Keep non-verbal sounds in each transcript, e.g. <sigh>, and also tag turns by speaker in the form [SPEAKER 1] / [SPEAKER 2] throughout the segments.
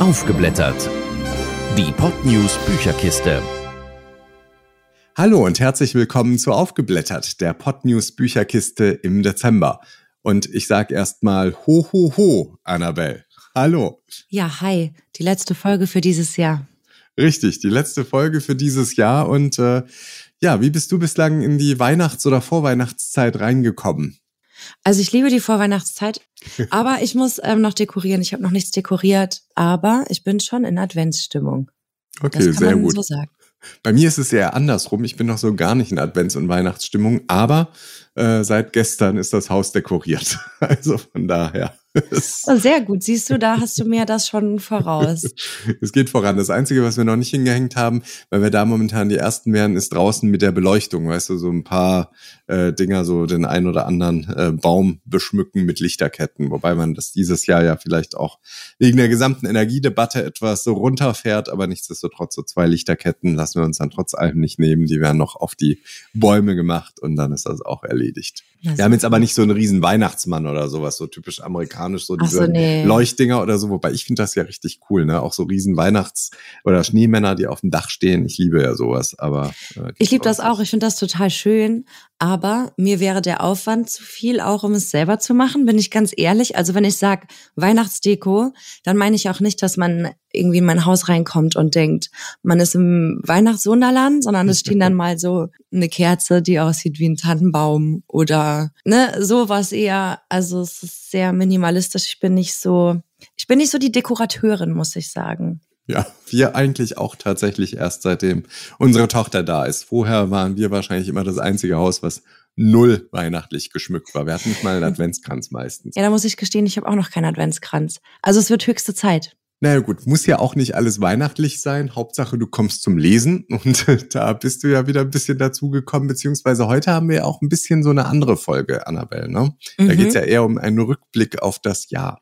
[SPEAKER 1] Aufgeblättert. Die Podnews Bücherkiste.
[SPEAKER 2] Hallo und herzlich willkommen zu Aufgeblättert, der Podnews Bücherkiste im Dezember. Und ich sag erstmal ho ho ho, Annabelle. Hallo.
[SPEAKER 3] Ja, hi. Die letzte Folge für dieses Jahr.
[SPEAKER 2] Richtig, die letzte Folge für dieses Jahr. Und äh, ja, wie bist du bislang in die Weihnachts- oder Vorweihnachtszeit reingekommen?
[SPEAKER 3] Also ich liebe die Vorweihnachtszeit, <laughs> aber ich muss ähm, noch dekorieren. Ich habe noch nichts dekoriert, aber ich bin schon in Adventsstimmung.
[SPEAKER 2] Okay, sehr gut. So Bei mir ist es eher andersrum. Ich bin noch so gar nicht in Advents- und Weihnachtsstimmung, aber äh, seit gestern ist das Haus dekoriert. <laughs> Also von daher.
[SPEAKER 3] Oh, sehr gut. Siehst du, da hast du mir das schon voraus. <laughs>
[SPEAKER 2] es geht voran. Das Einzige, was wir noch nicht hingehängt haben, weil wir da momentan die Ersten wären, ist draußen mit der Beleuchtung. Weißt du, so ein paar äh, Dinger, so den ein oder anderen äh, Baum beschmücken mit Lichterketten. Wobei man das dieses Jahr ja vielleicht auch wegen der gesamten Energiedebatte etwas so runterfährt. Aber nichtsdestotrotz, so zwei Lichterketten lassen wir uns dann trotz allem nicht nehmen. Die werden noch auf die Bäume gemacht und dann ist das auch erledigt. wir haben jetzt aber nicht so einen riesen Weihnachtsmann oder sowas, so typisch amerikanisch amerikanisch, so diese so, nee. Leuchtdinger oder so. Wobei ich finde das ja richtig cool, ne? Auch so riesen Weihnachts- oder Schneemänner, die auf dem Dach stehen. Ich liebe ja sowas, aber.
[SPEAKER 3] Äh, ich liebe das auch. Ich finde das total schön. Aber mir wäre der Aufwand zu viel, auch um es selber zu machen, bin ich ganz ehrlich. Also wenn ich sage Weihnachtsdeko, dann meine ich auch nicht, dass man irgendwie in mein Haus reinkommt und denkt, man ist im Weihnachtswunderland, sondern es stehen dann <laughs> mal so eine Kerze, die aussieht wie ein Tannenbaum oder ne, sowas eher. Also es ist sehr minimalistisch. Ich bin nicht so, ich bin nicht so die Dekorateurin, muss ich sagen.
[SPEAKER 2] Ja, wir eigentlich auch tatsächlich erst seitdem unsere Tochter da ist. Vorher waren wir wahrscheinlich immer das einzige Haus, was null weihnachtlich geschmückt war. Wir hatten nicht mal einen <laughs> Adventskranz meistens.
[SPEAKER 3] Ja, da muss ich gestehen, ich habe auch noch keinen Adventskranz. Also es wird höchste Zeit.
[SPEAKER 2] Naja gut, muss ja auch nicht alles weihnachtlich sein. Hauptsache, du kommst zum Lesen <laughs> und da bist du ja wieder ein bisschen dazugekommen, beziehungsweise heute haben wir ja auch ein bisschen so eine andere Folge, Annabelle. Ne? Da mhm. geht's ja eher um einen Rückblick auf das Jahr.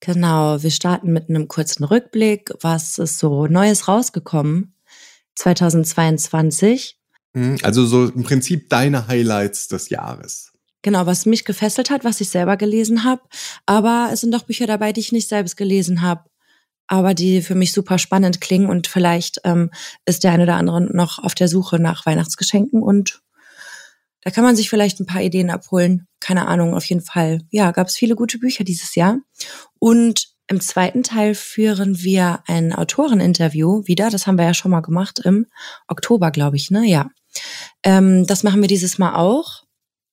[SPEAKER 3] Genau, wir starten mit einem kurzen Rückblick. Was ist so Neues rausgekommen 2022?
[SPEAKER 2] Mhm, also so im Prinzip deine Highlights des Jahres.
[SPEAKER 3] Genau, was mich gefesselt hat, was ich selber gelesen habe. Aber es sind auch Bücher dabei, die ich nicht selbst gelesen habe, aber die für mich super spannend klingen. Und vielleicht ähm, ist der eine oder andere noch auf der Suche nach Weihnachtsgeschenken und da kann man sich vielleicht ein paar Ideen abholen. Keine Ahnung, auf jeden Fall. Ja, gab es viele gute Bücher dieses Jahr. Und im zweiten Teil führen wir ein Autoreninterview wieder. Das haben wir ja schon mal gemacht im Oktober, glaube ich, ne? Ja. Ähm, das machen wir dieses Mal auch.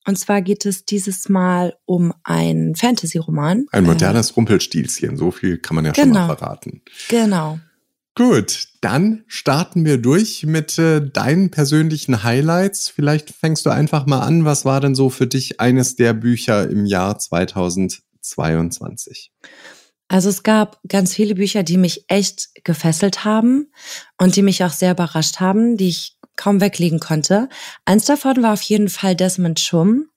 [SPEAKER 3] Und zwar geht es dieses Mal um einen Fantasy-Roman.
[SPEAKER 2] Ein modernes Rumpelstilzchen, so viel kann man ja genau, schon mal genau. verraten.
[SPEAKER 3] Genau.
[SPEAKER 2] Gut, dann starten wir durch mit äh, deinen persönlichen Highlights. Vielleicht fängst du einfach mal an. Was war denn so für dich eines der Bücher im Jahr 2022?
[SPEAKER 3] Also es gab ganz viele Bücher, die mich echt gefesselt haben und die mich auch sehr überrascht haben, die ich kaum weglegen konnte. Eins davon war auf jeden Fall Desmond Chum,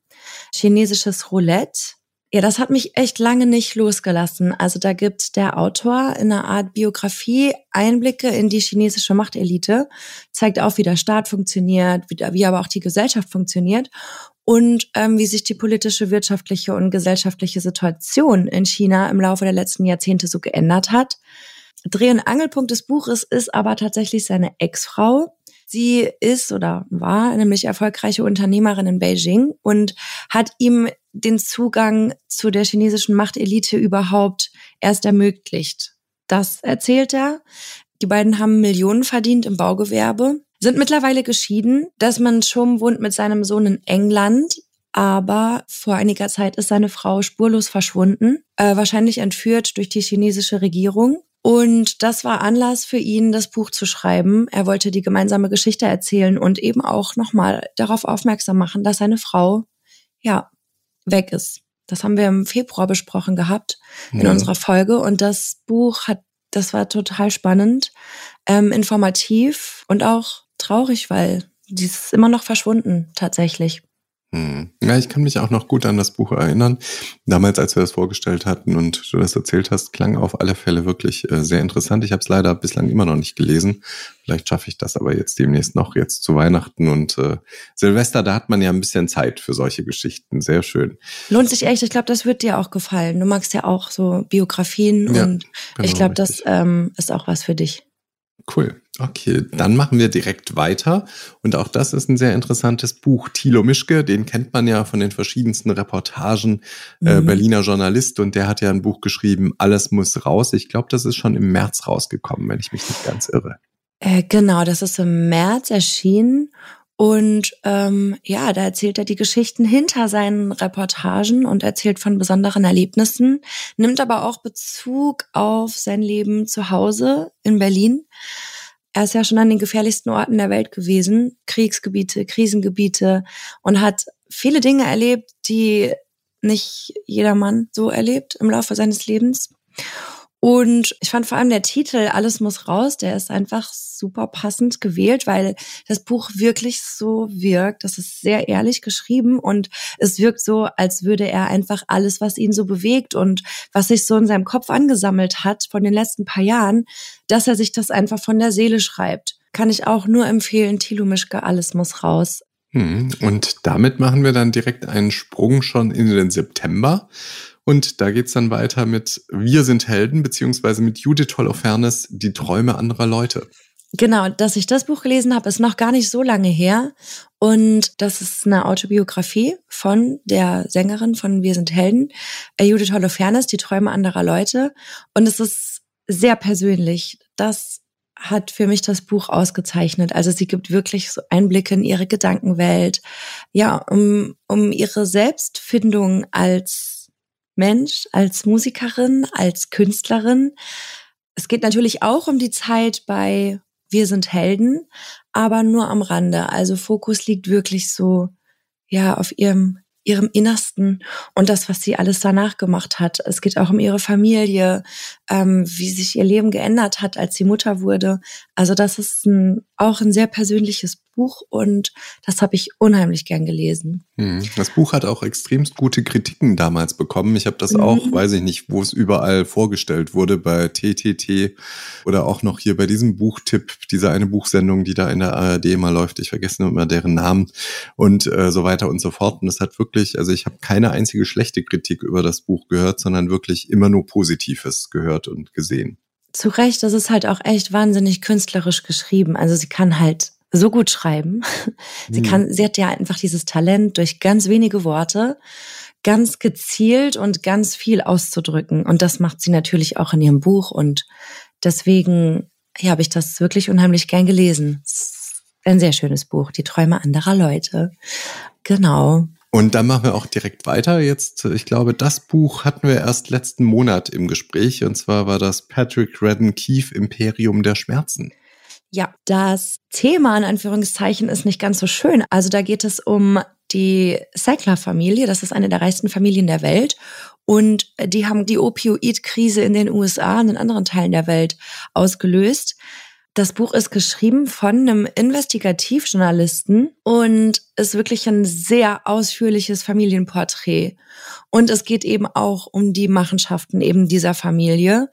[SPEAKER 3] chinesisches Roulette. Ja, das hat mich echt lange nicht losgelassen. Also da gibt der Autor in einer Art Biografie Einblicke in die chinesische Machtelite, zeigt auf, wie der Staat funktioniert, wie, wie aber auch die Gesellschaft funktioniert und ähm, wie sich die politische, wirtschaftliche und gesellschaftliche Situation in China im Laufe der letzten Jahrzehnte so geändert hat. Dreh- und Angelpunkt des Buches ist aber tatsächlich seine Ex-Frau, Sie ist oder war nämlich erfolgreiche Unternehmerin in Beijing und hat ihm den Zugang zu der chinesischen Machtelite überhaupt erst ermöglicht. Das erzählt er. Die beiden haben Millionen verdient im Baugewerbe, sind mittlerweile geschieden. Desmond Schum wohnt mit seinem Sohn in England, aber vor einiger Zeit ist seine Frau spurlos verschwunden, äh, wahrscheinlich entführt durch die chinesische Regierung. Und das war Anlass für ihn, das Buch zu schreiben. Er wollte die gemeinsame Geschichte erzählen und eben auch nochmal darauf aufmerksam machen, dass seine Frau, ja, weg ist. Das haben wir im Februar besprochen gehabt in ja. unserer Folge. Und das Buch hat, das war total spannend, ähm, informativ und auch traurig, weil die ist immer noch verschwunden, tatsächlich.
[SPEAKER 2] Hm. Ja, ich kann mich auch noch gut an das Buch erinnern. Damals, als wir das vorgestellt hatten und du das erzählt hast, klang auf alle Fälle wirklich äh, sehr interessant. Ich habe es leider bislang immer noch nicht gelesen. Vielleicht schaffe ich das aber jetzt demnächst noch, jetzt zu Weihnachten und äh, Silvester, da hat man ja ein bisschen Zeit für solche Geschichten. Sehr schön.
[SPEAKER 3] Lohnt sich echt. Ich glaube, das wird dir auch gefallen. Du magst ja auch so Biografien ja, und genau, ich glaube, das ähm, ist auch was für dich.
[SPEAKER 2] Cool. Okay, dann machen wir direkt weiter. Und auch das ist ein sehr interessantes Buch. Thilo Mischke, den kennt man ja von den verschiedensten Reportagen, äh, mhm. Berliner Journalist. Und der hat ja ein Buch geschrieben, Alles muss raus. Ich glaube, das ist schon im März rausgekommen, wenn ich mich nicht ganz irre.
[SPEAKER 3] Äh, genau, das ist im März erschienen. Und ähm, ja, da erzählt er die Geschichten hinter seinen Reportagen und erzählt von besonderen Erlebnissen, nimmt aber auch Bezug auf sein Leben zu Hause in Berlin. Er ist ja schon an den gefährlichsten Orten der Welt gewesen, Kriegsgebiete, Krisengebiete und hat viele Dinge erlebt, die nicht jedermann so erlebt im Laufe seines Lebens. Und ich fand vor allem der Titel Alles muss raus, der ist einfach super passend gewählt, weil das Buch wirklich so wirkt. Das ist sehr ehrlich geschrieben und es wirkt so, als würde er einfach alles, was ihn so bewegt und was sich so in seinem Kopf angesammelt hat von den letzten paar Jahren, dass er sich das einfach von der Seele schreibt. Kann ich auch nur empfehlen, Thilo Mischke, Alles muss raus.
[SPEAKER 2] Hm, und damit machen wir dann direkt einen Sprung schon in den September. Und da geht's dann weiter mit Wir sind Helden, beziehungsweise mit Judith Holofernes, Die Träume anderer Leute.
[SPEAKER 3] Genau, dass ich das Buch gelesen habe, ist noch gar nicht so lange her. Und das ist eine Autobiografie von der Sängerin von Wir sind Helden, äh, Judith Holofernes, Die Träume anderer Leute. Und es ist sehr persönlich. Das hat für mich das Buch ausgezeichnet. Also sie gibt wirklich so Einblicke in ihre Gedankenwelt, ja, um, um ihre Selbstfindung als Mensch, als Musikerin, als Künstlerin. Es geht natürlich auch um die Zeit bei Wir sind Helden, aber nur am Rande. Also Fokus liegt wirklich so, ja, auf ihrem ihrem Innersten und das, was sie alles danach gemacht hat. Es geht auch um ihre Familie, ähm, wie sich ihr Leben geändert hat, als sie Mutter wurde. Also das ist ein, auch ein sehr persönliches Buch und das habe ich unheimlich gern gelesen.
[SPEAKER 2] Hm. Das Buch hat auch extremst gute Kritiken damals bekommen. Ich habe das mhm. auch, weiß ich nicht, wo es überall vorgestellt wurde, bei TTT oder auch noch hier bei diesem Buchtipp, diese eine Buchsendung, die da in der ARD immer läuft. Ich vergesse immer deren Namen und äh, so weiter und so fort. Und es hat wirklich, also ich habe keine einzige schlechte Kritik über das Buch gehört, sondern wirklich immer nur Positives gehört und gesehen
[SPEAKER 3] zu Recht, das ist halt auch echt wahnsinnig künstlerisch geschrieben. Also sie kann halt so gut schreiben. <laughs> Sie kann, hm. sie hat ja einfach dieses Talent, durch ganz wenige Worte ganz gezielt und ganz viel auszudrücken. Und das macht sie natürlich auch in ihrem Buch. Und deswegen, ja, habe ich das wirklich unheimlich gern gelesen. Ein sehr schönes Buch, Die Träume anderer Leute. Genau.
[SPEAKER 2] Und dann machen wir auch direkt weiter. Jetzt, ich glaube, das Buch hatten wir erst letzten Monat im Gespräch. Und zwar war das Patrick Redden Keefe Imperium der Schmerzen.
[SPEAKER 3] Ja, das Thema in Anführungszeichen ist nicht ganz so schön. Also da geht es um die Sackler-Familie. Das ist eine der reichsten Familien der Welt. Und die haben die Opioid-Krise in den USA und in anderen Teilen der Welt ausgelöst. Das Buch ist geschrieben von einem Investigativjournalisten und ist wirklich ein sehr ausführliches Familienporträt. Und es geht eben auch um die Machenschaften eben dieser Familie.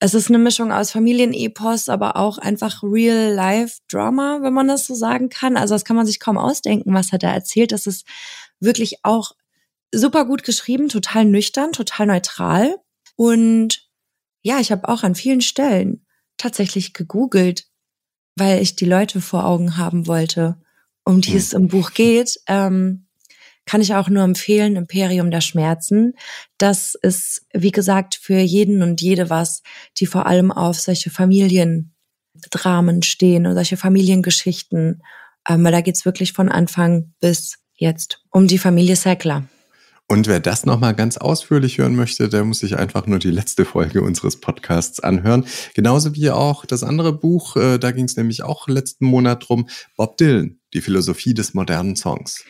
[SPEAKER 3] Es ist eine Mischung aus Familienepos, aber auch einfach Real-Life-Drama, wenn man das so sagen kann. Also das kann man sich kaum ausdenken, was er da erzählt. Das ist wirklich auch super gut geschrieben, total nüchtern, total neutral. Und ja, ich habe auch an vielen Stellen tatsächlich gegoogelt, weil ich die Leute vor Augen haben wollte, um die es im Buch geht. Ähm, kann ich auch nur empfehlen, Imperium der Schmerzen. Das ist, wie gesagt, für jeden und jede was, die vor allem auf solche Familiendramen stehen und solche Familiengeschichten. Ähm, weil da geht's wirklich von Anfang bis jetzt um die Familie Sackler.
[SPEAKER 2] Und wer das nochmal ganz ausführlich hören möchte, der muss sich einfach nur die letzte Folge unseres Podcasts anhören. Genauso wie auch das andere Buch, äh, da ging es nämlich auch letzten Monat drum, Bob Dylan, die Philosophie des modernen Songs.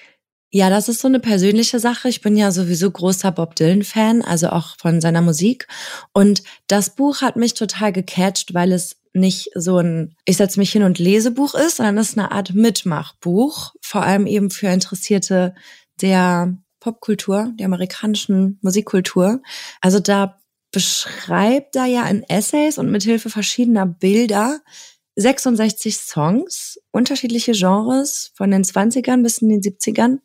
[SPEAKER 3] Ja, das ist so eine persönliche Sache. Ich bin ja sowieso großer Bob Dylan-Fan, also auch von seiner Musik. Und das Buch hat mich total gecatcht, weil es nicht so ein Ich setze mich hin und lese Buch ist, sondern es ist eine Art Mitmachbuch, vor allem eben für interessierte der Popkultur, der amerikanischen Musikkultur. Also da beschreibt er ja in Essays und mithilfe verschiedener Bilder 66 Songs, unterschiedliche Genres von den 20ern bis in den 70ern.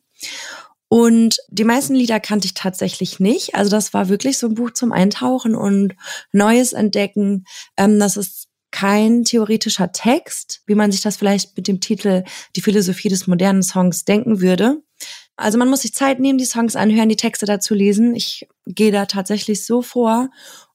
[SPEAKER 3] Und die meisten Lieder kannte ich tatsächlich nicht. Also das war wirklich so ein Buch zum Eintauchen und Neues entdecken. Ähm, das ist kein theoretischer Text, wie man sich das vielleicht mit dem Titel Die Philosophie des modernen Songs denken würde. Also man muss sich Zeit nehmen, die Songs anhören, die Texte dazu lesen. Ich gehe da tatsächlich so vor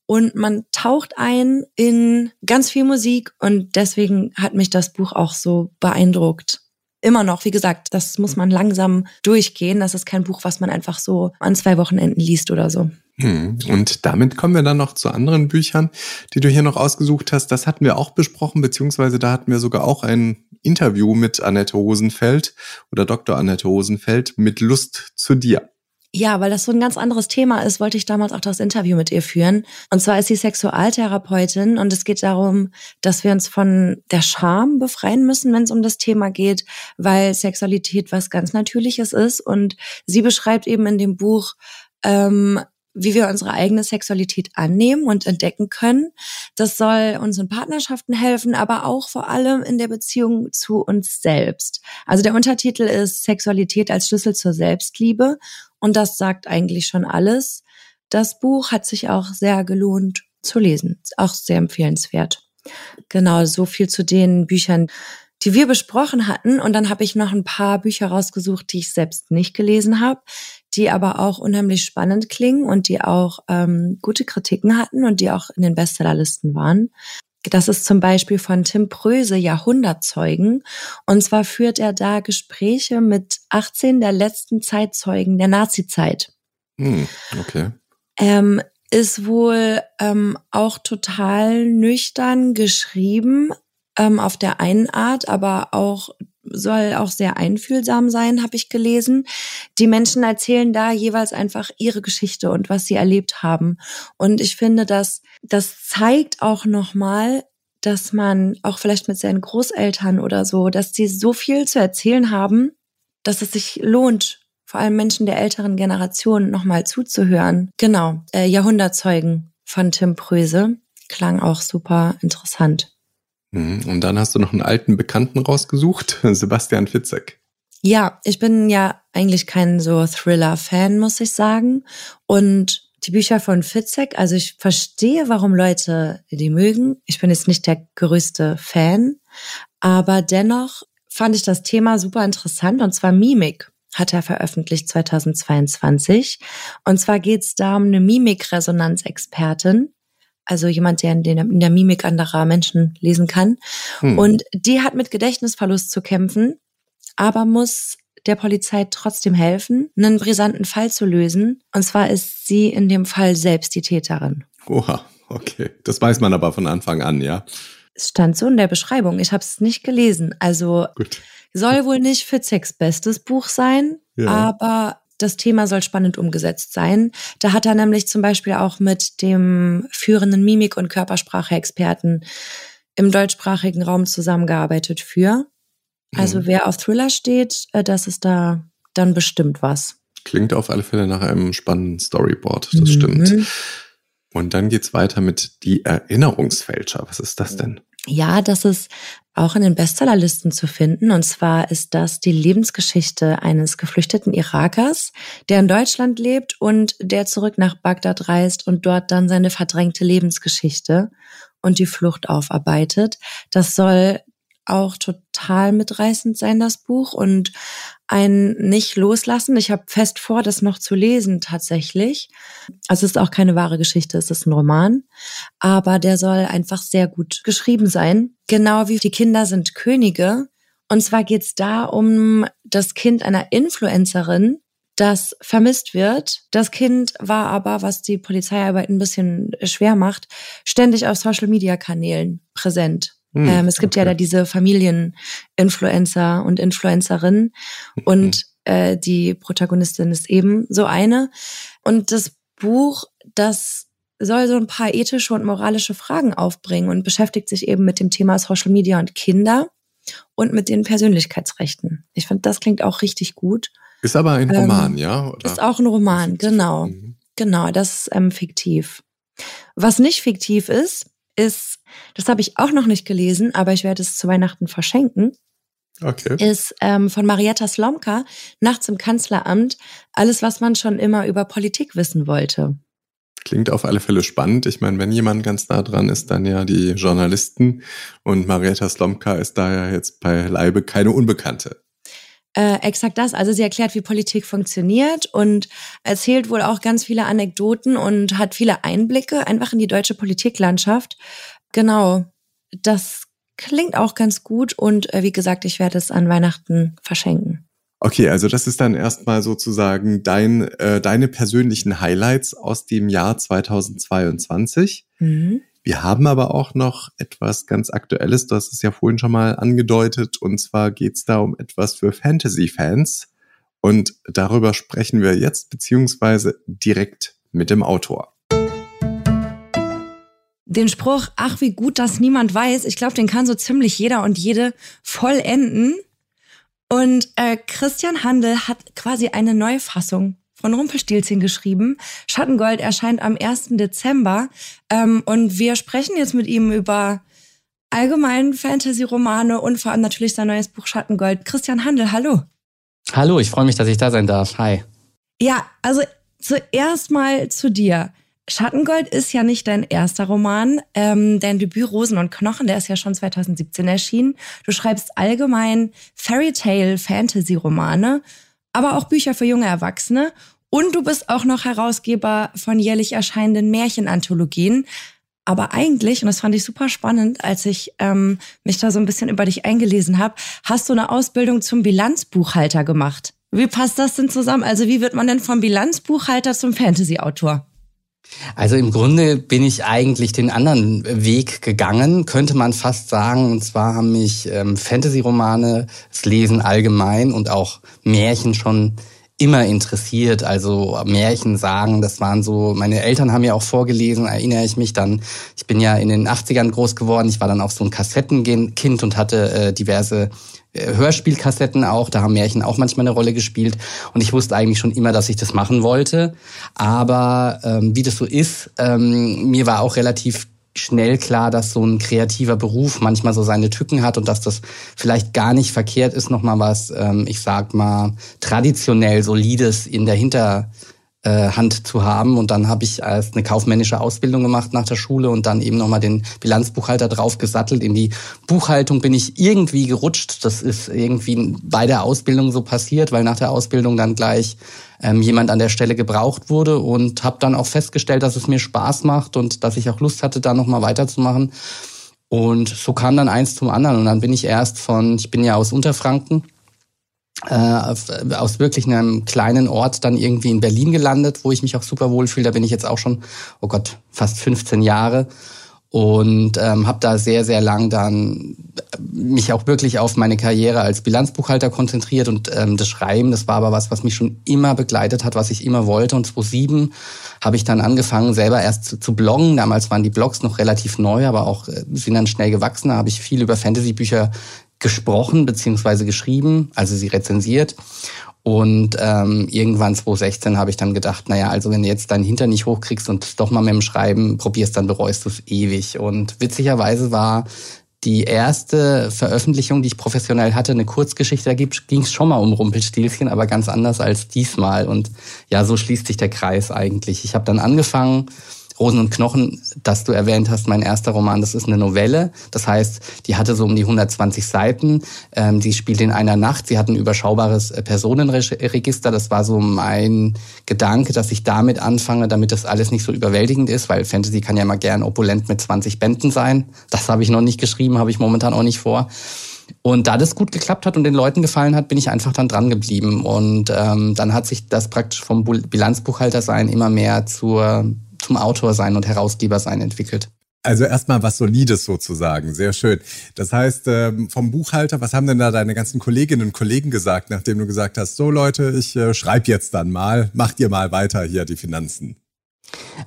[SPEAKER 3] und man taucht ein in ganz viel Musik und deswegen hat mich das Buch auch so beeindruckt. Immer noch, wie gesagt, das muss man langsam durchgehen. Das ist kein Buch, was man einfach so an zwei Wochenenden liest oder so.
[SPEAKER 2] Hm. Und damit kommen wir dann noch zu anderen Büchern, die du hier noch ausgesucht hast. Das hatten wir auch besprochen, beziehungsweise da hatten wir sogar auch ein Interview mit Annette Rosenfeld oder Dr. Annette Rosenfeld mit Lust zu dir.
[SPEAKER 3] Ja, weil das so ein ganz anderes Thema ist, wollte ich damals auch das Interview mit ihr führen. Und zwar ist sie Sexualtherapeutin und es geht darum, dass wir uns von der Scham befreien müssen, wenn es um das Thema geht, weil Sexualität was ganz Natürliches ist. Und sie beschreibt eben in dem Buch, ähm, wie wir unsere eigene Sexualität annehmen und entdecken können. Das soll unseren Partnerschaften helfen, aber auch vor allem in der Beziehung zu uns selbst. Also der Untertitel ist Sexualität als Schlüssel zur Selbstliebe und das sagt eigentlich schon alles. Das Buch hat sich auch sehr gelohnt zu lesen. Auch sehr empfehlenswert. Genau, so viel zu den Büchern, die wir besprochen hatten. Und dann habe ich noch ein paar Bücher rausgesucht, die ich selbst nicht gelesen habe, die aber auch unheimlich spannend klingen und die auch ähm, gute Kritiken hatten und die auch in den Bestsellerlisten waren. Das ist zum Beispiel von Tim Pröse Jahrhundertzeugen. Und zwar führt er da Gespräche mit 18 der letzten Zeitzeugen der Nazizeit.
[SPEAKER 2] Hm, okay.
[SPEAKER 3] Ähm, ist wohl ähm, auch total nüchtern geschrieben, ähm, auf der einen Art, aber auch soll auch sehr einfühlsam sein, habe ich gelesen. Die Menschen erzählen da jeweils einfach ihre Geschichte und was sie erlebt haben. Und ich finde, dass das zeigt auch nochmal, dass man auch vielleicht mit seinen Großeltern oder so, dass die so viel zu erzählen haben, dass es sich lohnt, vor allem Menschen der älteren Generation nochmal zuzuhören. Genau, äh, Jahrhundertzeugen von Tim Pröse klang auch super interessant.
[SPEAKER 2] Mhm. Und dann hast du noch einen alten Bekannten rausgesucht, <laughs> Sebastian Fitzek.
[SPEAKER 3] Ja, ich bin ja eigentlich kein so Thriller-Fan, muss ich sagen. Und die Bücher von Fitzek, also ich verstehe, warum Leute die mögen. Ich bin jetzt nicht der größte Fan, aber dennoch fand ich das Thema super interessant und zwar Mimik hat er veröffentlicht 2022. Und zwar geht es da um eine Mimikresonanzexpertin, also jemand, der in, der Mimik anderer Menschen lesen kann. Hm. Und die hat mit Gedächtnisverlust zu kämpfen, aber muss der Polizei trotzdem helfen, einen brisanten Fall zu lösen. Und zwar ist sie in dem Fall selbst die Täterin.
[SPEAKER 2] Oha, okay. Das weiß man aber von Anfang an, ja.
[SPEAKER 3] Es stand so in der Beschreibung. Ich habe es nicht gelesen. Also Gut. soll wohl nicht Fitzeks bestes Buch sein, ja. aber das Thema soll spannend umgesetzt sein. Da hat er nämlich zum Beispiel auch mit dem führenden Mimik- und Körpersprache-Experten im deutschsprachigen Raum zusammengearbeitet für. Also mhm. wer auf Thriller steht, äh, das ist da dann bestimmt was.
[SPEAKER 2] Klingt auf alle Fälle nach einem spannenden Storyboard, das mhm. stimmt. Und dann geht's weiter mit Die Erinnerungsfälscher. Was ist das denn?
[SPEAKER 3] Ja, das ist auch in den Bestsellerlisten zu finden. Und zwar ist das die Lebensgeschichte eines geflüchteten Irakers, der in Deutschland lebt und der zurück nach Bagdad reist und dort dann seine verdrängte Lebensgeschichte und die Flucht aufarbeitet. Das soll auch total mitreißend sein, das Buch, und ein nicht loslassen. Ich habe fest vor, das noch zu lesen tatsächlich. Also es ist auch keine wahre Geschichte, es ist ein Roman, aber der soll einfach sehr gut geschrieben sein. Genau wie die Kinder sind Könige. Und zwar geht es da um das Kind einer Influencerin, das vermisst wird. Das Kind war aber, was die Polizeiarbeit ein bisschen schwer macht, ständig auf Social-Media-Kanälen präsent. Hm, ähm, es gibt okay. ja da diese Familieninfluencer und Influencerinnen mhm. und äh, die Protagonistin ist eben so eine. Und das Buch, das soll so ein paar ethische und moralische Fragen aufbringen und beschäftigt sich eben mit dem Thema Social Media und Kinder und mit den Persönlichkeitsrechten. Ich finde, das klingt auch richtig gut.
[SPEAKER 2] Ist aber ein Roman, ähm, ja?
[SPEAKER 3] Oder? Ist auch ein Roman, genau. Mhm. Genau, das ist ähm, fiktiv. Was nicht fiktiv ist, ist, das habe ich auch noch nicht gelesen, aber ich werde es zu Weihnachten verschenken.
[SPEAKER 2] Okay.
[SPEAKER 3] Ist ähm, von Marietta Slomka, Nachts im Kanzleramt, alles, was man schon immer über Politik wissen wollte.
[SPEAKER 2] Klingt auf alle Fälle spannend. Ich meine, wenn jemand ganz nah dran ist, dann ja die Journalisten. Und Marietta Slomka ist da ja jetzt bei Leibe keine Unbekannte.
[SPEAKER 3] Äh, exakt das. Also sie erklärt, wie Politik funktioniert und erzählt wohl auch ganz viele Anekdoten und hat viele Einblicke einfach in die deutsche Politiklandschaft. Genau. Das klingt auch ganz gut und äh, wie gesagt, ich werde es an Weihnachten verschenken.
[SPEAKER 2] Okay, also das ist dann erstmal sozusagen dein, äh, deine persönlichen Highlights aus dem Jahr 2022. Mhm. Wir haben aber auch noch etwas ganz Aktuelles, du hast es ja vorhin schon mal angedeutet, und zwar geht's da um etwas für Fantasy-Fans. Und darüber sprechen wir jetzt, beziehungsweise direkt mit dem Autor.
[SPEAKER 3] Den Spruch, ach wie gut, dass niemand weiß, ich glaube, den kann so ziemlich jeder und jede vollenden. Und äh, Christian Handel hat quasi eine Neufassung von Rumpelstilzchen geschrieben. Schattengold erscheint am 1. Dezember. Ähm, und wir sprechen jetzt mit ihm über allgemein Fantasy-Romane und vor allem natürlich sein neues Buch Schattengold. Christian Handel, hallo.
[SPEAKER 4] Hallo, ich freue mich, dass ich da sein darf. Hi.
[SPEAKER 3] Ja, also zuerst mal zu dir. Schattengold ist ja nicht dein erster Roman. Ähm, dein Debüt Rosen und Knochen, der ist ja schon 2017 erschienen. Du schreibst allgemein Fairy Tale Fantasy Romane, aber auch Bücher für junge Erwachsene. Und du bist auch noch Herausgeber von jährlich erscheinenden Märchenanthologien. Aber eigentlich, und das fand ich super spannend, als ich ähm, mich da so ein bisschen über dich eingelesen habe, hast du eine Ausbildung zum Bilanzbuchhalter gemacht. Wie passt das denn zusammen? Also wie wird man denn vom Bilanzbuchhalter zum Fantasy-Autor?
[SPEAKER 4] Also im Grunde bin ich eigentlich den anderen Weg gegangen, könnte man fast sagen. Und zwar haben mich ähm, Fantasy-Romane, das Lesen allgemein und auch Märchen schon immer interessiert. Also Märchen sagen, das waren so, meine Eltern haben ja auch vorgelesen, erinnere ich mich dann. Ich bin ja in den 80ern groß geworden. Ich war dann auch so ein Kassettenkind und hatte äh, diverse äh, Hörspielkassetten auch, da haben Märchen auch manchmal eine Rolle gespielt. Und ich wusste eigentlich schon immer, dass ich das machen wollte. Aber ähm, wie das so ist, ähm, mir war auch relativ schnell klar, dass so ein kreativer Beruf manchmal so seine Tücken hat und dass das vielleicht gar nicht verkehrt ist, nochmal was, ähm, ich sag mal, traditionell Solides in der Hinter äh, Hand zu haben. Und dann habe ich erst eine kaufmännische Ausbildung gemacht nach der Schule und dann eben nochmal den Bilanzbuchhalter drauf gesattelt. In die Buchhaltung bin ich irgendwie gerutscht. Das ist irgendwie bei der Ausbildung so passiert, weil nach der Ausbildung dann gleich ähm, jemand an der Stelle gebraucht wurde und habe dann auch festgestellt, dass es mir Spaß macht und dass ich auch Lust hatte, da nochmal weiterzumachen. Und so kam dann eins zum anderen. Und dann bin ich erst von, ich bin ja aus Unterfranken, äh, aus wirklich einem kleinen Ort dann irgendwie in Berlin gelandet, wo ich mich auch super wohl fühle. Da bin ich jetzt auch schon, oh Gott, fast 15 Jahre und ähm, habe da sehr, sehr lang dann mich auch wirklich auf meine Karriere als Bilanzbuchhalter konzentriert und ähm, das Schreiben, das war aber was, was mich schon immer begleitet hat, was ich immer wollte. Und 2007 habe ich dann angefangen, selber erst zu, zu, bloggen. Damals waren die Blogs noch relativ neu, aber auch äh, sind dann schnell gewachsen. Da habe ich viel über Fantasy-Bücher gesprochen beziehungsweise geschrieben, also sie rezensiert. Und ähm, irgendwann 2016 habe ich dann gedacht, naja, also wenn du jetzt deinen Hintern nicht hochkriegst und doch mal mit dem Schreiben probierst, dann bereust du es ewig. Und witzigerweise war die erste Veröffentlichung, die ich professionell hatte, eine Kurzgeschichte, da ging es schon mal um Rumpelstilzchen, aber ganz anders als diesmal. Und ja, so schließt sich der Kreis eigentlich. Ich habe dann angefangen, Rosen und Knochen, das du erwähnt hast, mein erster Roman, das ist eine Novelle. Das heißt, die hatte so um die 120 Seiten. Ähm, die spielt in einer Nacht. Sie hat ein überschaubares äh, Personenregister. Das war so mein Gedanke, dass ich damit anfange, damit das alles nicht so überwältigend ist, weil Fantasy kann ja mal gern opulent mit 20 Bänden sein. Das habe ich noch nicht geschrieben, habe ich momentan auch nicht vor. Und da das gut geklappt hat und den Leuten gefallen hat, bin ich einfach dann dran geblieben. Und ähm, dann hat sich das praktisch vom Bilanzbuchhalter sein immer mehr zur zum Autor sein und Herausgeber sein entwickelt.
[SPEAKER 2] Also erstmal was Solides sozusagen, sehr schön. Das heißt, ähm, vom Buchhalter, was haben denn da deine ganzen Kolleginnen und Kollegen gesagt, nachdem du gesagt hast, so Leute, ich äh, schreibe jetzt dann mal, macht ihr mal weiter hier die Finanzen?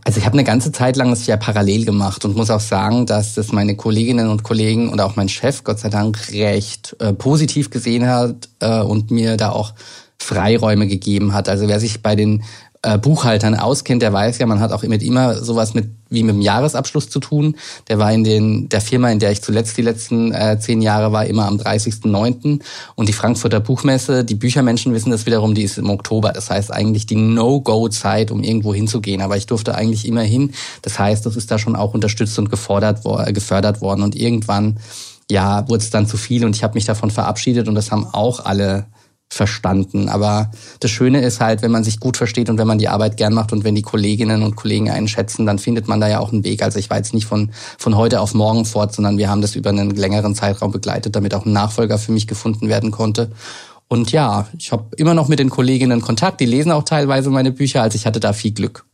[SPEAKER 4] Also ich habe eine ganze Zeit lang das ja parallel gemacht und muss auch sagen, dass das meine Kolleginnen und Kollegen und auch mein Chef Gott sei Dank recht äh, positiv gesehen hat äh, und mir da auch Freiräume gegeben hat. Also wer sich bei den äh, Buchhaltern auskennt, der weiß ja, man hat auch mit immer sowas mit wie mit dem Jahresabschluss zu tun. Der war in den der Firma, in der ich zuletzt die letzten äh, zehn Jahre war, immer am 30.09. Und die Frankfurter Buchmesse, die Büchermenschen wissen das wiederum, die ist im Oktober. Das heißt eigentlich die No-Go-Zeit, um irgendwo hinzugehen. Aber ich durfte eigentlich immer hin. Das heißt, das ist da schon auch unterstützt und gefordert, äh, gefördert worden. Und irgendwann ja, wurde es dann zu viel und ich habe mich davon verabschiedet und das haben auch alle verstanden. Aber das Schöne ist halt, wenn man sich gut versteht und wenn man die Arbeit gern macht und wenn die Kolleginnen und Kollegen einen schätzen, dann findet man da ja auch einen Weg. Also ich war jetzt nicht von, von heute auf morgen fort, sondern wir haben das über einen längeren Zeitraum begleitet, damit auch ein Nachfolger für mich gefunden werden konnte. Und ja, ich habe immer noch mit den Kolleginnen Kontakt, die lesen auch teilweise meine Bücher, also ich hatte da viel Glück.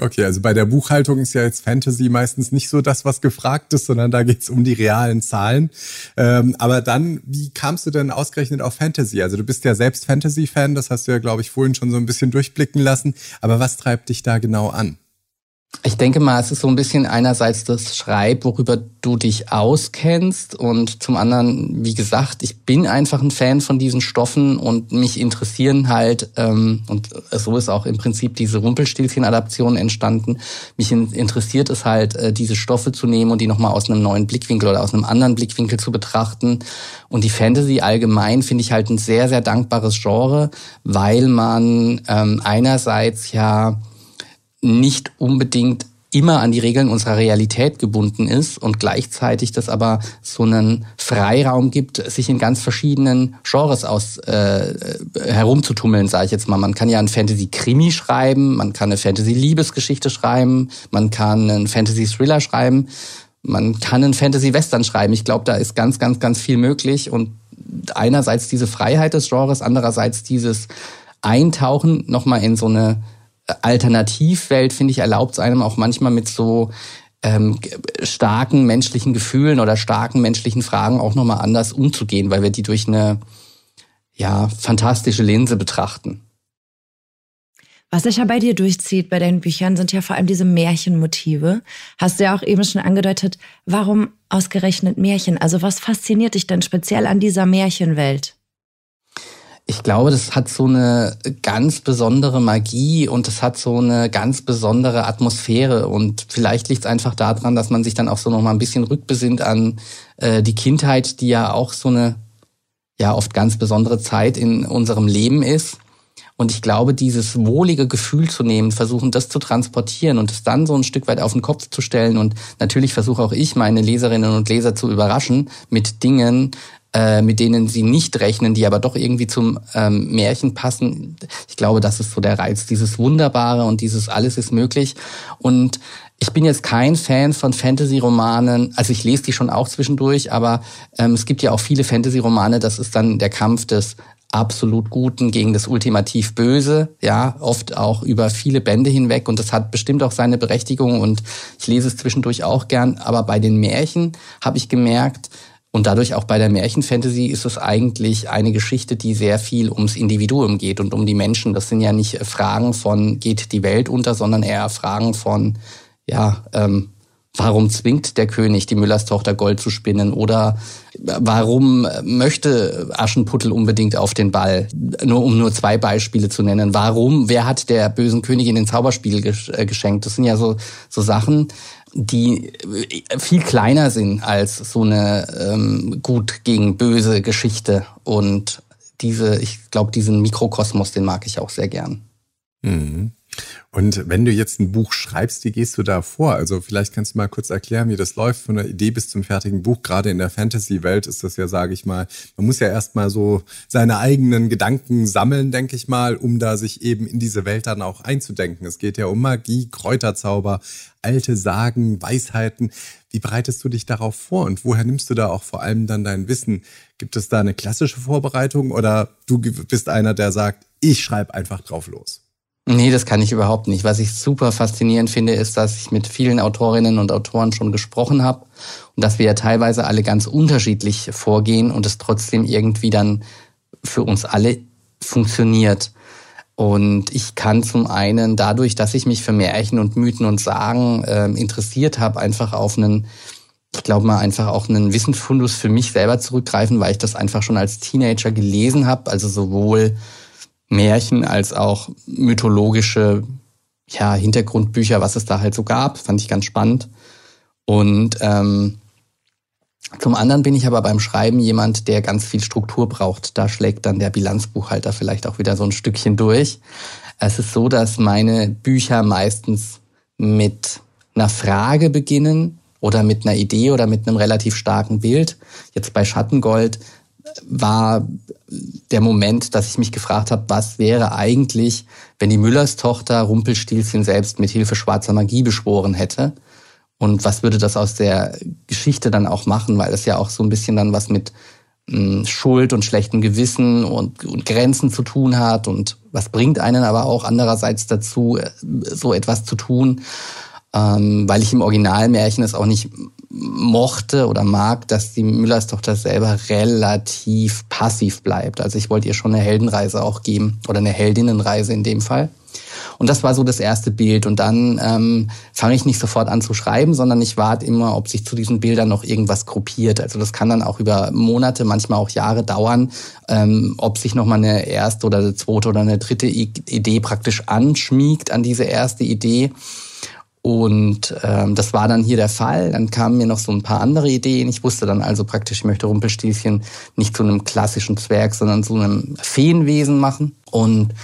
[SPEAKER 2] Okay, also bei der Buchhaltung ist ja jetzt Fantasy meistens nicht so das, was gefragt ist, sondern da geht's um die realen Zahlen. Ähm, aber dann, wie kamst du denn ausgerechnet auf Fantasy? Also du bist ja selbst Fantasy-Fan, das hast du ja, glaube ich, vorhin schon so ein bisschen durchblicken lassen. Aber was treibt dich da genau an?
[SPEAKER 4] Ich denke mal, es ist so ein bisschen einerseits das Schreib, worüber du dich auskennst und zum anderen, wie gesagt, ich bin einfach ein Fan von diesen Stoffen und mich interessieren halt, ähm, und so ist auch im Prinzip diese Rumpelstilzchen-Adaption entstanden, mich interessiert es halt, äh, diese Stoffe zu nehmen und die nochmal aus einem neuen Blickwinkel oder aus einem anderen Blickwinkel zu betrachten. Und die Fantasy allgemein finde ich halt ein sehr, sehr dankbares Genre, weil man ähm, einerseits ja nicht unbedingt immer an die Regeln unserer Realität gebunden ist und gleichzeitig das aber so einen Freiraum gibt, sich in ganz verschiedenen Genres aus äh, herumzutummeln, sage ich jetzt mal. Man kann ja ein Fantasy-Krimi schreiben, man kann eine Fantasy-Liebesgeschichte schreiben, man kann einen Fantasy-Thriller schreiben, man kann einen Fantasy-Western schreiben. Ich glaube, da ist ganz, ganz, ganz viel möglich und einerseits diese Freiheit des Genres, andererseits dieses Eintauchen nochmal in so eine Alternativwelt, finde ich, erlaubt es einem auch manchmal mit so ähm, starken menschlichen Gefühlen oder starken menschlichen Fragen auch nochmal anders umzugehen, weil wir die durch eine ja, fantastische Linse betrachten.
[SPEAKER 3] Was sich ja bei dir durchzieht bei deinen Büchern, sind ja vor allem diese Märchenmotive. Hast du ja auch eben schon angedeutet, warum ausgerechnet Märchen? Also was fasziniert dich denn speziell an dieser Märchenwelt?
[SPEAKER 4] Ich glaube, das hat so eine ganz besondere Magie und es hat so eine ganz besondere Atmosphäre. Und vielleicht liegt es einfach daran, dass man sich dann auch so noch mal ein bisschen rückbesinnt an äh, die Kindheit, die ja auch so eine ja oft ganz besondere Zeit in unserem Leben ist. Und ich glaube, dieses wohlige Gefühl zu nehmen, versuchen, das zu transportieren und es dann so ein Stück weit auf den Kopf zu stellen. Und natürlich versuche auch ich, meine Leserinnen und Leser zu überraschen mit Dingen, äh, mit denen sie nicht rechnen, die aber doch irgendwie zum ähm, Märchen passen. Ich glaube, das ist so der Reiz, dieses Wunderbare und dieses Alles ist möglich. Und ich bin jetzt kein Fan von Fantasy-Romanen, also ich lese die schon auch zwischendurch, aber ähm, es gibt ja auch viele Fantasy-Romane, das ist dann der Kampf des absolut Guten gegen das ultimativ Böse, ja, oft auch über viele Bände hinweg und das hat bestimmt auch seine Berechtigung und ich lese es zwischendurch auch gern, aber bei den Märchen habe ich gemerkt, und dadurch auch bei der Märchenfantasy ist es eigentlich eine Geschichte, die sehr viel ums Individuum geht und um die Menschen. Das sind ja nicht Fragen von, geht die Welt unter, sondern eher Fragen von, ja, ähm, warum zwingt der König die Müllers Tochter Gold zu spinnen oder warum möchte Aschenputtel unbedingt auf den Ball? Nur um nur zwei Beispiele zu nennen. Warum? Wer hat der bösen Königin den Zauberspiegel äh, geschenkt? Das sind ja so, so Sachen, die äh, viel kleiner sind als so eine ähm, gut gegen böse Geschichte. Und diese, ich glaube, diesen Mikrokosmos, den mag ich auch sehr gern.
[SPEAKER 2] Mhm. Und wenn du jetzt ein Buch schreibst, wie gehst du da vor? Also vielleicht kannst du mal kurz erklären, wie das läuft von der Idee bis zum fertigen Buch. Gerade in der Fantasy-Welt ist das ja, sage ich mal, man muss ja erstmal so seine eigenen Gedanken sammeln, denke ich mal, um da sich eben in diese Welt dann auch einzudenken. Es geht ja um Magie, Kräuterzauber, alte Sagen, Weisheiten. Wie bereitest du dich darauf vor und woher nimmst du da auch vor allem dann dein Wissen? Gibt es da eine klassische Vorbereitung oder du bist einer, der sagt, ich schreibe einfach drauf los?
[SPEAKER 4] Nee, das kann ich überhaupt nicht. Was ich super faszinierend finde, ist, dass ich mit vielen Autorinnen und Autoren schon gesprochen habe und dass wir ja teilweise alle ganz unterschiedlich vorgehen und es trotzdem irgendwie dann für uns alle funktioniert. Und ich kann zum einen dadurch, dass ich mich für Märchen und Mythen und Sagen äh, interessiert habe, einfach auf einen, ich glaube mal einfach auch einen Wissensfundus für mich selber zurückgreifen, weil ich das einfach schon als Teenager gelesen habe. Also sowohl Märchen als auch mythologische ja, Hintergrundbücher, was es da halt so gab. Fand ich ganz spannend. Und ähm, zum anderen bin ich aber beim Schreiben jemand, der ganz viel Struktur braucht. Da schlägt dann der Bilanzbuchhalter vielleicht auch wieder so ein Stückchen durch. Es ist so, dass meine Bücher meistens mit einer Frage beginnen oder mit einer Idee oder mit einem relativ starken Bild. Jetzt bei Schattengold war der Moment, dass ich mich gefragt habe, was wäre eigentlich, wenn die Müllers Tochter Rumpelstilzchen selbst mit Hilfe schwarzer Magie beschworen hätte? Und was würde das aus der Geschichte dann auch machen? Weil es ja auch so ein bisschen dann was mit hm, Schuld und schlechtem Gewissen und, und Grenzen zu tun hat. Und was bringt einen aber auch andererseits dazu, äh, so etwas zu tun? Ähm, weil ich im Originalmärchen es auch nicht mochte oder mag, dass die Müllers Tochter selber relativ passiv bleibt. Also ich wollte ihr schon eine Heldenreise auch geben oder eine Heldinnenreise in dem Fall. Und das war so das erste Bild. Und dann ähm, fange ich nicht sofort an zu schreiben, sondern ich warte immer, ob sich zu diesen Bildern noch irgendwas gruppiert. Also das kann dann auch über Monate, manchmal auch Jahre dauern, ähm, ob sich nochmal eine erste oder eine zweite oder eine dritte Idee praktisch anschmiegt an diese erste Idee. Und ähm, das war dann hier der Fall. Dann kamen mir noch so ein paar andere Ideen. Ich wusste dann also praktisch, ich möchte Rumpelstilzchen nicht zu einem klassischen Zwerg, sondern zu einem Feenwesen machen. Und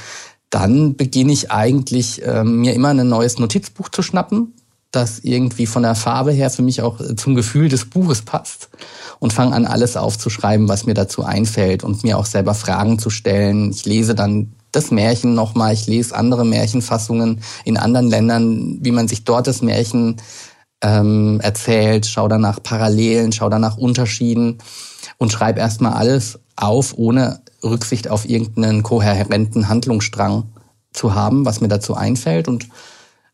[SPEAKER 4] dann beginne ich eigentlich, äh, mir immer ein neues Notizbuch zu schnappen, das irgendwie von der Farbe her für mich auch zum Gefühl des Buches passt und fange an, alles aufzuschreiben, was mir dazu einfällt und mir auch selber Fragen zu stellen. Ich lese dann das Märchen nochmal, ich lese andere Märchenfassungen in anderen Ländern, wie man sich dort das Märchen ähm, erzählt, schau danach Parallelen, schau danach Unterschieden und schreib erstmal alles auf, ohne Rücksicht auf irgendeinen kohärenten Handlungsstrang zu haben, was mir dazu einfällt. Und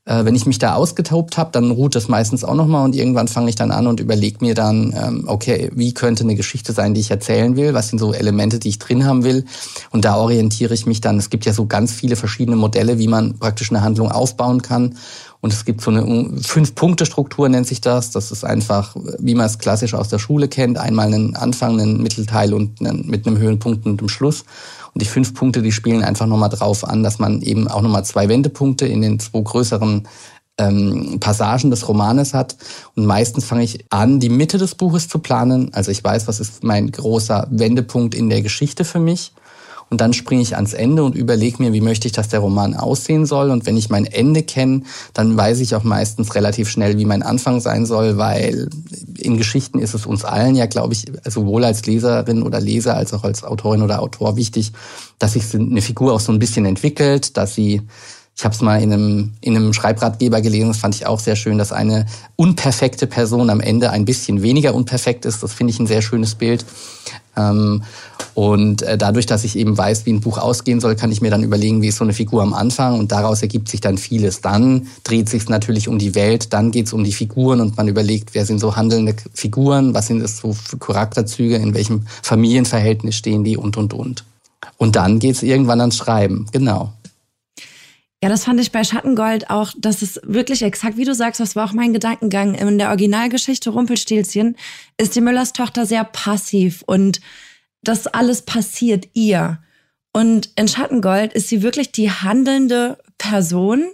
[SPEAKER 4] äh, wenn ich mich da ausgetobt habe, dann ruht das meistens auch nochmal und irgendwann fange ich dann an und überlege mir dann, ähm, okay, wie könnte eine Geschichte sein, die ich erzählen will? Was sind so Elemente, die ich drin haben will? Und da orientiere ich mich dann. Es gibt ja so ganz viele verschiedene Modelle, wie man praktisch eine Handlung aufbauen kann. Und es gibt so eine Fünf-Punkte-Struktur, nennt sich das. Das ist einfach, wie man es klassisch aus der Schule kennt, einmal einen Anfang, einen Mittelteil und einen, mit einem Höhenpunkt und einem Schluss. Und die fünf Punkte, die spielen einfach nochmal drauf an, dass man eben auch nochmal zwei Wendepunkte in den zwei größeren ähm, Passagen des Romanes hat. Und meistens fange ich an, die Mitte des Buches zu planen. Also ich weiß, was ist mein großer Wendepunkt in der Geschichte für mich. Und dann springe ich ans Ende und überlege mir, wie möchte ich, dass der Roman aussehen soll. Und wenn ich mein Ende kenne, dann weiß ich auch meistens relativ schnell, wie mein Anfang sein soll, weil in Geschichten ist es uns allen ja, glaube ich, sowohl als Leserin oder Leser als auch als Autorin oder Autor wichtig, dass sich eine Figur auch so ein bisschen entwickelt, dass sie ich habe es mal in einem, in einem Schreibratgeber gelesen, das fand ich auch sehr schön, dass eine unperfekte Person am Ende ein bisschen weniger unperfekt ist. Das finde ich ein sehr schönes Bild. Ähm, und äh, dadurch, dass ich eben weiß, wie ein Buch ausgehen soll, kann ich mir dann überlegen, wie ist so eine Figur am Anfang und daraus ergibt sich dann vieles. Dann dreht sich natürlich um die Welt, dann geht es um die Figuren und man überlegt, wer sind so handelnde Figuren, was sind es so für Charakterzüge, in welchem Familienverhältnis stehen die und, und, und. Und dann geht es irgendwann ans Schreiben, genau.
[SPEAKER 3] Ja, das fand ich bei Schattengold auch, das ist wirklich exakt, wie du sagst, das war auch mein Gedankengang. In der Originalgeschichte Rumpelstilzchen ist die Müllers Tochter sehr passiv und das alles passiert ihr. Und in Schattengold ist sie wirklich die handelnde Person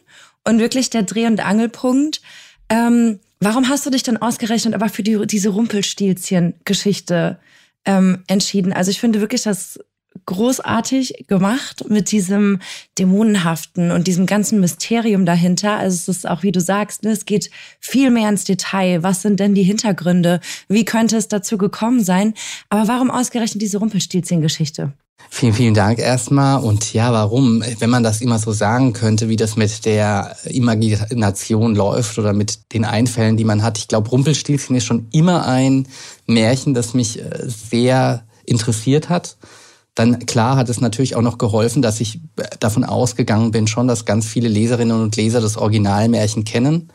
[SPEAKER 3] und wirklich der Dreh- und Angelpunkt. Ähm, warum hast du dich dann ausgerechnet aber für die, diese Rumpelstilzchen-Geschichte ähm, entschieden? Also ich finde wirklich, dass großartig gemacht mit diesem Dämonenhaften und diesem ganzen Mysterium dahinter. Also es ist auch, wie du sagst, ne, es geht viel mehr ins Detail. Was sind denn die Hintergründe? Wie könnte es dazu gekommen sein? Aber warum ausgerechnet diese Rumpelstilzchen-Geschichte?
[SPEAKER 4] Vielen, vielen Dank erstmal. Und ja, warum? Wenn man das immer so sagen könnte, wie das mit der Imagination läuft oder mit den Einfällen, die man hat. Ich glaube, Rumpelstilzchen ist schon immer ein Märchen, das mich äh, sehr interessiert hat. Dann klar hat es natürlich auch noch geholfen, dass ich davon ausgegangen bin schon, dass ganz viele Leserinnen und Leser das Originalmärchen kennen.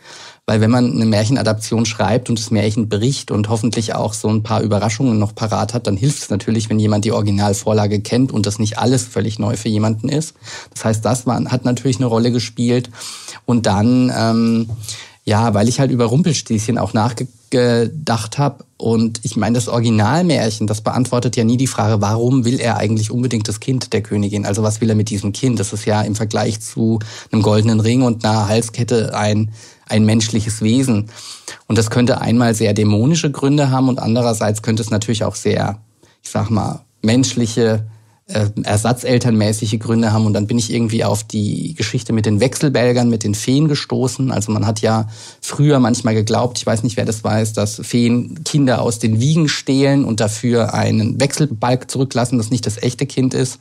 [SPEAKER 4] Weil wenn man eine Märchenadaption schreibt und das Märchen bricht und hoffentlich auch so ein paar Überraschungen noch parat hat, dann hilft es natürlich, wenn jemand die Originalvorlage kennt und das nicht alles völlig neu für jemanden ist. Das heißt, das war, hat natürlich eine Rolle gespielt. Und dann ähm, ja, weil ich halt über Rumpelstilzchen auch nachgedacht habe. Und ich meine, das Originalmärchen, das beantwortet ja nie die Frage, warum will er eigentlich unbedingt das Kind der Königin? Also was will er mit diesem Kind? Das ist ja im Vergleich zu einem goldenen Ring und einer Halskette ein, ein menschliches Wesen. Und das könnte einmal sehr dämonische Gründe haben und andererseits könnte es natürlich auch sehr, ich sag mal, menschliche äh, ersatzelternmäßige Gründe haben. Und dann bin ich irgendwie auf die Geschichte mit den Wechselbälgern, mit den Feen gestoßen. Also man hat ja früher manchmal geglaubt, ich weiß nicht, wer das weiß, dass Feen Kinder aus den Wiegen stehlen und dafür einen Wechselbalg zurücklassen, das nicht das echte Kind ist.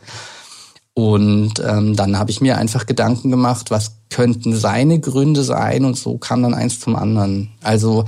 [SPEAKER 4] Und ähm, dann habe ich mir einfach Gedanken gemacht, was könnten seine Gründe sein und so kam dann eins zum anderen. Also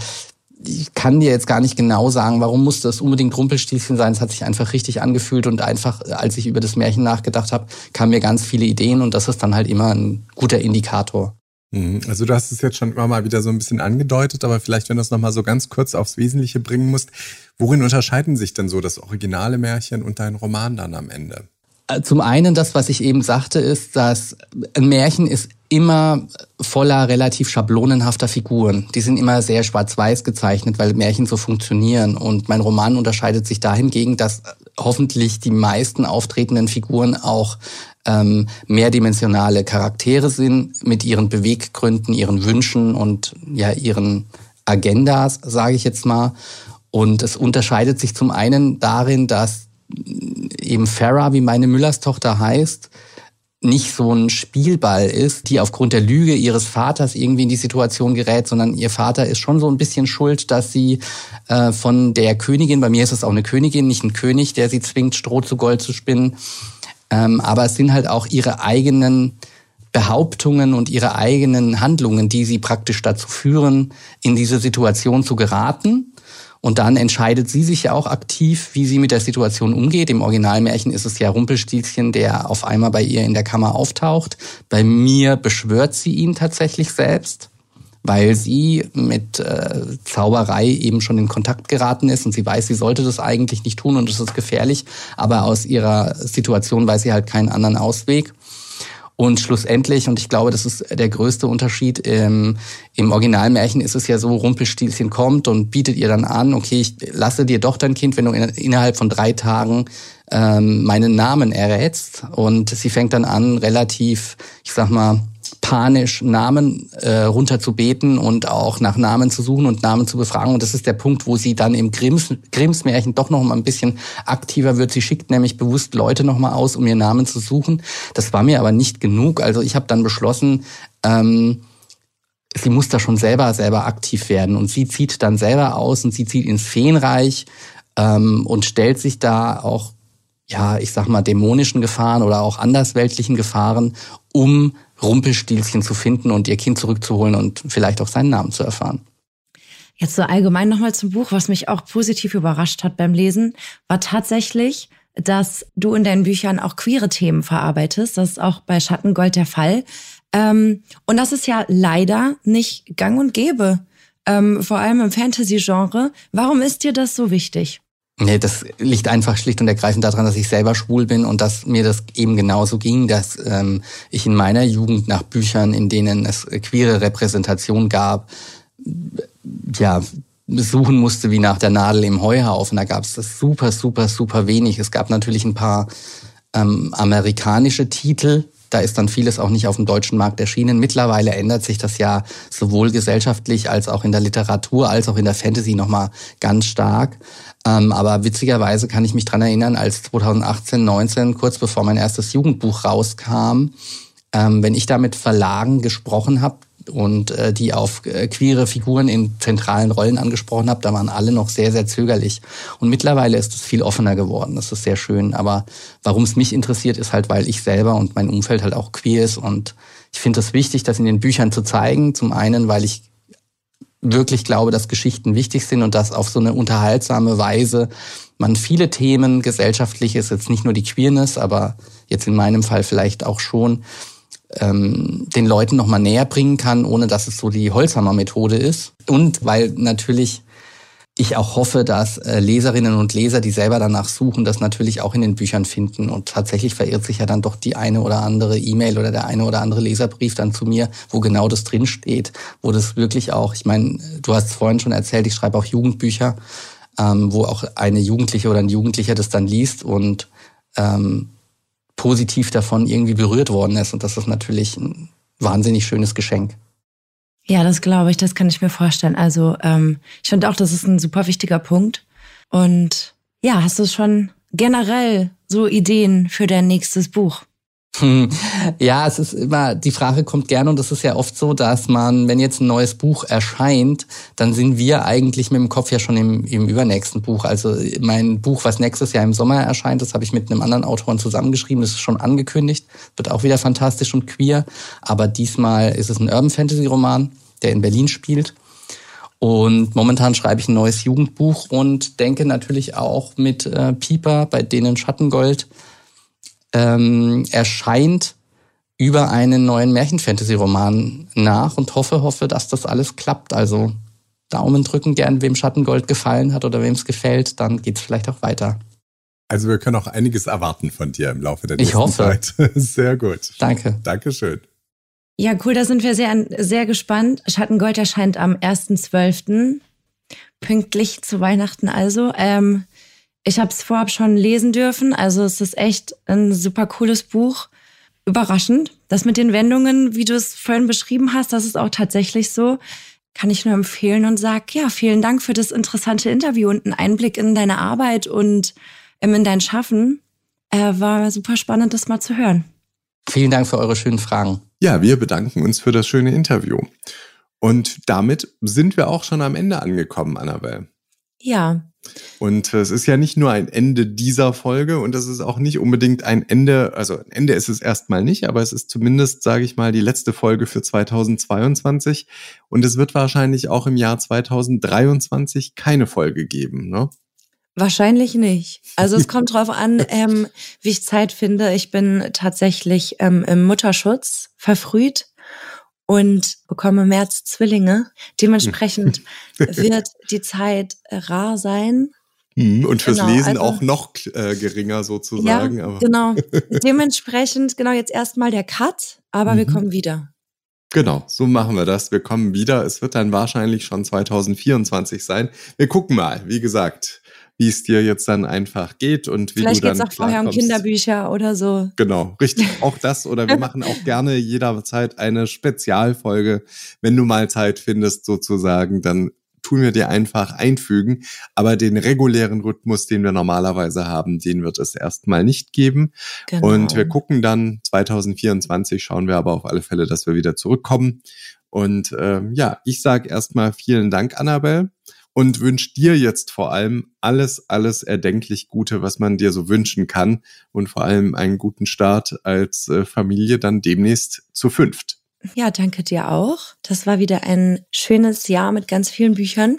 [SPEAKER 4] ich kann dir jetzt gar nicht genau sagen, warum musste es unbedingt Rumpelstilzchen sein. Es hat sich einfach richtig angefühlt und einfach, als ich über das Märchen nachgedacht habe, kamen mir ganz viele Ideen und das ist dann halt immer ein guter Indikator.
[SPEAKER 2] Mhm. Also du hast es jetzt schon immer mal wieder so ein bisschen angedeutet, aber vielleicht, wenn du es nochmal so ganz kurz aufs Wesentliche bringen musst, worin unterscheiden sich denn so das originale Märchen und dein Roman dann am Ende?
[SPEAKER 4] Äh, zum einen das, was ich eben sagte, ist, dass ein Märchen ist immer voller relativ schablonenhafter Figuren. Die sind immer sehr schwarz-weiß gezeichnet, weil Märchen so funktionieren. Und mein Roman unterscheidet sich dahingegen, dass hoffentlich die meisten auftretenden Figuren auch ähm, mehrdimensionale Charaktere sind mit ihren Beweggründen, ihren Wünschen und ja ihren Agendas, sage ich jetzt mal. Und es unterscheidet sich zum einen darin, dass eben Farah, wie meine Müllers Tochter heißt, nicht so ein Spielball ist, die aufgrund der Lüge ihres Vaters irgendwie in die Situation gerät, sondern ihr Vater ist schon so ein bisschen schuld, dass sie äh, von der Königin, bei mir ist es auch eine Königin, nicht ein König, der sie zwingt, Stroh zu Gold zu spinnen, ähm, aber es sind halt auch ihre eigenen Behauptungen und ihre eigenen Handlungen, die sie praktisch dazu führen, in diese Situation zu geraten. Und dann entscheidet sie sich ja auch aktiv, wie sie mit der Situation umgeht. Im Originalmärchen ist es ja Rumpelstilzchen, der auf einmal bei ihr in der Kammer auftaucht. Bei mir beschwört sie ihn tatsächlich selbst, weil sie mit äh, Zauberei eben schon in Kontakt geraten ist und sie weiß, sie sollte das eigentlich nicht tun und es ist gefährlich. Aber aus ihrer Situation weiß sie halt keinen anderen Ausweg. Und schlussendlich, und ich glaube, das ist der größte Unterschied, im, im Originalmärchen ist es ja so, Rumpelstilzchen kommt und bietet ihr dann an, okay, ich lasse dir doch dein Kind, wenn du in, innerhalb von drei Tagen ähm, meinen Namen errätst. Und sie fängt dann an, relativ, ich sag mal, panisch Namen äh, runterzubeten und auch nach Namen zu suchen und Namen zu befragen. Und das ist der Punkt, wo sie dann im Grimms, Grimms doch noch mal ein bisschen aktiver wird. Sie schickt nämlich bewusst Leute noch mal aus, um ihr Namen zu suchen. Das war mir aber nicht genug. Also ich habe dann beschlossen, ähm, sie muss da schon selber selber aktiv werden. Und sie zieht dann selber aus und sie zieht ins Feenreich ähm, und stellt sich da auch ja, ich sag mal, dämonischen Gefahren oder auch andersweltlichen Gefahren, um Rumpelstilzchen zu finden und ihr Kind zurückzuholen und vielleicht auch seinen Namen zu erfahren.
[SPEAKER 3] Jetzt so allgemein nochmal zum Buch, was mich auch positiv überrascht hat beim Lesen, war tatsächlich, dass du in deinen Büchern auch queere Themen verarbeitest. Das ist auch bei Schattengold der Fall. Ähm, und das ist ja leider nicht gang und gäbe, ähm, vor allem im Fantasy-Genre. Warum ist dir das so wichtig?
[SPEAKER 4] Nee, das liegt einfach schlicht und ergreifend daran, dass ich selber schwul bin und dass mir das eben genauso ging, dass ähm, ich in meiner Jugend nach Büchern, in denen es queere Repräsentation gab, ja, suchen musste wie nach der Nadel im Heuhaufen. Da gab es das super, super, super wenig. Es gab natürlich ein paar ähm, amerikanische Titel, da ist dann vieles auch nicht auf dem deutschen Markt erschienen. Mittlerweile ändert sich das ja sowohl gesellschaftlich als auch in der Literatur als auch in der Fantasy nochmal ganz stark. Ähm, aber witzigerweise kann ich mich dran erinnern, als 2018, 19, kurz bevor mein erstes Jugendbuch rauskam, ähm, wenn ich da mit Verlagen gesprochen habe und äh, die auf äh, queere Figuren in zentralen Rollen angesprochen habe, da waren alle noch sehr, sehr zögerlich. Und mittlerweile ist es viel offener geworden. Das ist sehr schön. Aber warum es mich interessiert, ist halt, weil ich selber und mein Umfeld halt auch queer ist. Und ich finde es wichtig, das in den Büchern zu zeigen. Zum einen, weil ich wirklich glaube, dass Geschichten wichtig sind und dass auf so eine unterhaltsame Weise man viele Themen gesellschaftliches, jetzt nicht nur die Queerness, aber jetzt in meinem Fall vielleicht auch schon, ähm, den Leuten nochmal näher bringen kann, ohne dass es so die Holzhammer-Methode ist. Und weil natürlich ich auch hoffe, dass äh, Leserinnen und Leser, die selber danach suchen, das natürlich auch in den Büchern finden. Und tatsächlich verirrt sich ja dann doch die eine oder andere E-Mail oder der eine oder andere Leserbrief dann zu mir, wo genau das drinsteht, wo das wirklich auch, ich meine, du hast es vorhin schon erzählt, ich schreibe auch Jugendbücher, ähm, wo auch eine Jugendliche oder ein Jugendlicher das dann liest und ähm, positiv davon irgendwie berührt worden ist. Und das ist natürlich ein wahnsinnig schönes Geschenk.
[SPEAKER 3] Ja, das glaube ich, das kann ich mir vorstellen. Also ähm, ich finde auch, das ist ein super wichtiger Punkt. Und ja, hast du schon generell so Ideen für dein nächstes Buch?
[SPEAKER 4] Ja, es ist immer, die Frage kommt gerne und es ist ja oft so, dass man, wenn jetzt ein neues Buch erscheint, dann sind wir eigentlich mit dem Kopf ja schon im, im übernächsten Buch. Also mein Buch, was nächstes Jahr im Sommer erscheint, das habe ich mit einem anderen Autoren zusammengeschrieben, das ist schon angekündigt, wird auch wieder fantastisch und queer, aber diesmal ist es ein Urban Fantasy Roman, der in Berlin spielt. Und momentan schreibe ich ein neues Jugendbuch und denke natürlich auch mit äh, Pieper, bei denen Schattengold ähm, erscheint über einen neuen Märchen-Fantasy-Roman nach und hoffe, hoffe, dass das alles klappt. Also Daumen drücken gern, wem Schattengold gefallen hat oder wem es gefällt, dann geht es vielleicht auch weiter.
[SPEAKER 2] Also wir können auch einiges erwarten von dir im Laufe der nächsten
[SPEAKER 4] ich hoffe.
[SPEAKER 2] Zeit. <laughs> Sehr gut.
[SPEAKER 4] Danke.
[SPEAKER 2] Dankeschön.
[SPEAKER 3] Ja, cool, da sind wir sehr, sehr gespannt. Schattengold erscheint am 1.12. Pünktlich zu Weihnachten also. Ähm, ich habe es vorab schon lesen dürfen. Also es ist echt ein super cooles Buch. Überraschend. Das mit den Wendungen, wie du es vorhin beschrieben hast, das ist auch tatsächlich so. Kann ich nur empfehlen und sag, ja, vielen Dank für das interessante Interview und einen Einblick in deine Arbeit und ähm, in dein Schaffen. Äh, war super spannend, das mal zu hören.
[SPEAKER 4] Vielen Dank für eure schönen Fragen.
[SPEAKER 2] Ja, wir bedanken uns für das schöne Interview. Und damit sind wir auch schon am Ende angekommen, Annabelle.
[SPEAKER 3] Ja.
[SPEAKER 2] Und es ist ja nicht nur ein Ende dieser Folge und es ist auch nicht unbedingt ein Ende, also ein Ende ist es erstmal nicht, aber es ist zumindest, sage ich mal, die letzte Folge für 2022 und es wird wahrscheinlich auch im Jahr 2023 keine Folge geben, ne?
[SPEAKER 3] Wahrscheinlich nicht. Also es <laughs> kommt drauf an, ähm, wie ich Zeit finde. Ich bin tatsächlich ähm, im Mutterschutz verfrüht und bekomme März Zwillinge. Dementsprechend <laughs> wird die Zeit rar sein.
[SPEAKER 2] Mhm, und fürs genau, Lesen also, auch noch äh, geringer sozusagen.
[SPEAKER 3] Ja, aber. genau. <laughs> Dementsprechend, genau, jetzt erstmal der Cut, aber mhm. wir kommen wieder.
[SPEAKER 2] Genau, so machen wir das. Wir kommen wieder. Es wird dann wahrscheinlich schon 2024 sein. Wir gucken mal. Wie gesagt, wie es dir jetzt dann einfach geht und wie
[SPEAKER 3] Vielleicht
[SPEAKER 2] du dann
[SPEAKER 3] geht's auch vorher um Kinderbücher oder so.
[SPEAKER 2] Genau, richtig. Auch das. Oder wir machen auch gerne jederzeit eine Spezialfolge. Wenn du mal Zeit findest, sozusagen, dann tun wir dir einfach einfügen. Aber den regulären Rhythmus, den wir normalerweise haben, den wird es erstmal nicht geben. Genau. Und wir gucken dann 2024, schauen wir aber auf alle Fälle, dass wir wieder zurückkommen. Und ähm, ja, ich sage erstmal vielen Dank, Annabelle und wünsche dir jetzt vor allem alles, alles erdenklich Gute, was man dir so wünschen kann und vor allem einen guten Start als äh, Familie dann demnächst zu fünft.
[SPEAKER 3] Ja, danke dir auch. Das war wieder ein schönes Jahr mit ganz vielen Büchern.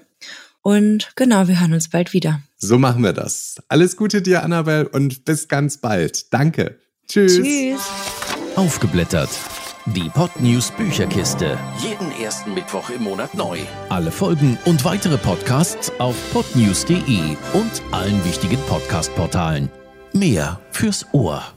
[SPEAKER 3] Und genau, wir hören uns bald wieder.
[SPEAKER 2] So machen wir das. Alles Gute dir, Annabelle, und bis ganz bald. Danke. Tschüss. Tschüss.
[SPEAKER 1] Aufgeblättert die Podnews Bücherkiste. Jeden ersten Mittwoch im Monat neu. Alle Folgen und weitere Podcasts auf podnews.de und allen wichtigen Podcast-Portalen. Mehr fürs Ohr.